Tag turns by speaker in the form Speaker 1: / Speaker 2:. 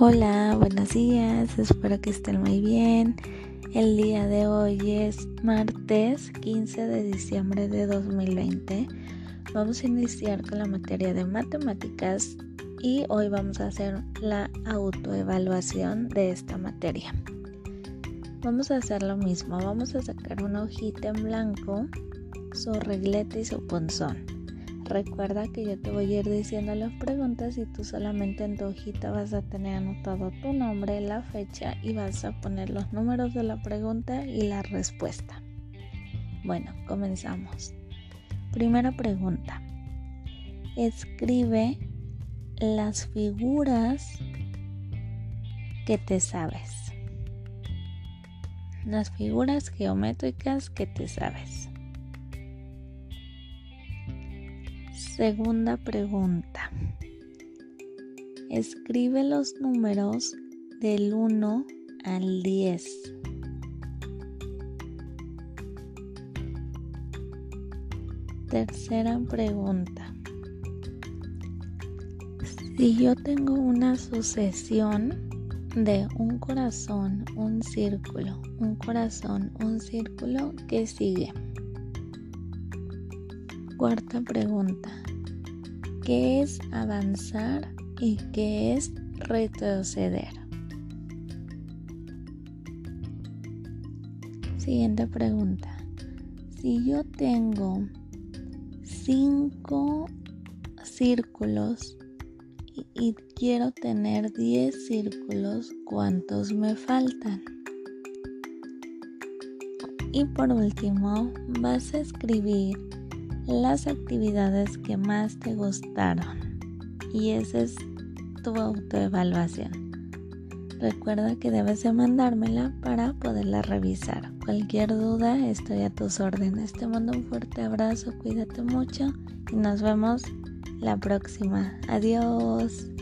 Speaker 1: Hola, buenos días, espero que estén muy bien. El día de hoy es martes 15 de diciembre de 2020. Vamos a iniciar con la materia de matemáticas y hoy vamos a hacer la autoevaluación de esta materia. Vamos a hacer lo mismo, vamos a sacar una hojita en blanco, su regleta y su punzón. Recuerda que yo te voy a ir diciendo las preguntas y tú solamente en tu hojita vas a tener anotado tu nombre, la fecha y vas a poner los números de la pregunta y la respuesta. Bueno, comenzamos. Primera pregunta. Escribe las figuras que te sabes. Las figuras geométricas que te sabes. Segunda pregunta. Escribe los números del 1 al 10. Tercera pregunta. Si yo tengo una sucesión de un corazón, un círculo, un corazón, un círculo, ¿qué sigue? Cuarta pregunta. ¿Qué es avanzar y qué es retroceder? Siguiente pregunta. Si yo tengo cinco círculos y, quiero tener 10 círculos, ¿cuántos me faltan? Y por último, vas a escribir las actividades que más te gustaron. Y esa es tu autoevaluación. Recuerda que debes de mandármela para poderla revisar. Cualquier duda, estoy a tus órdenes. Te mando un fuerte abrazo, cuídate mucho y nos vemos la próxima. Adiós.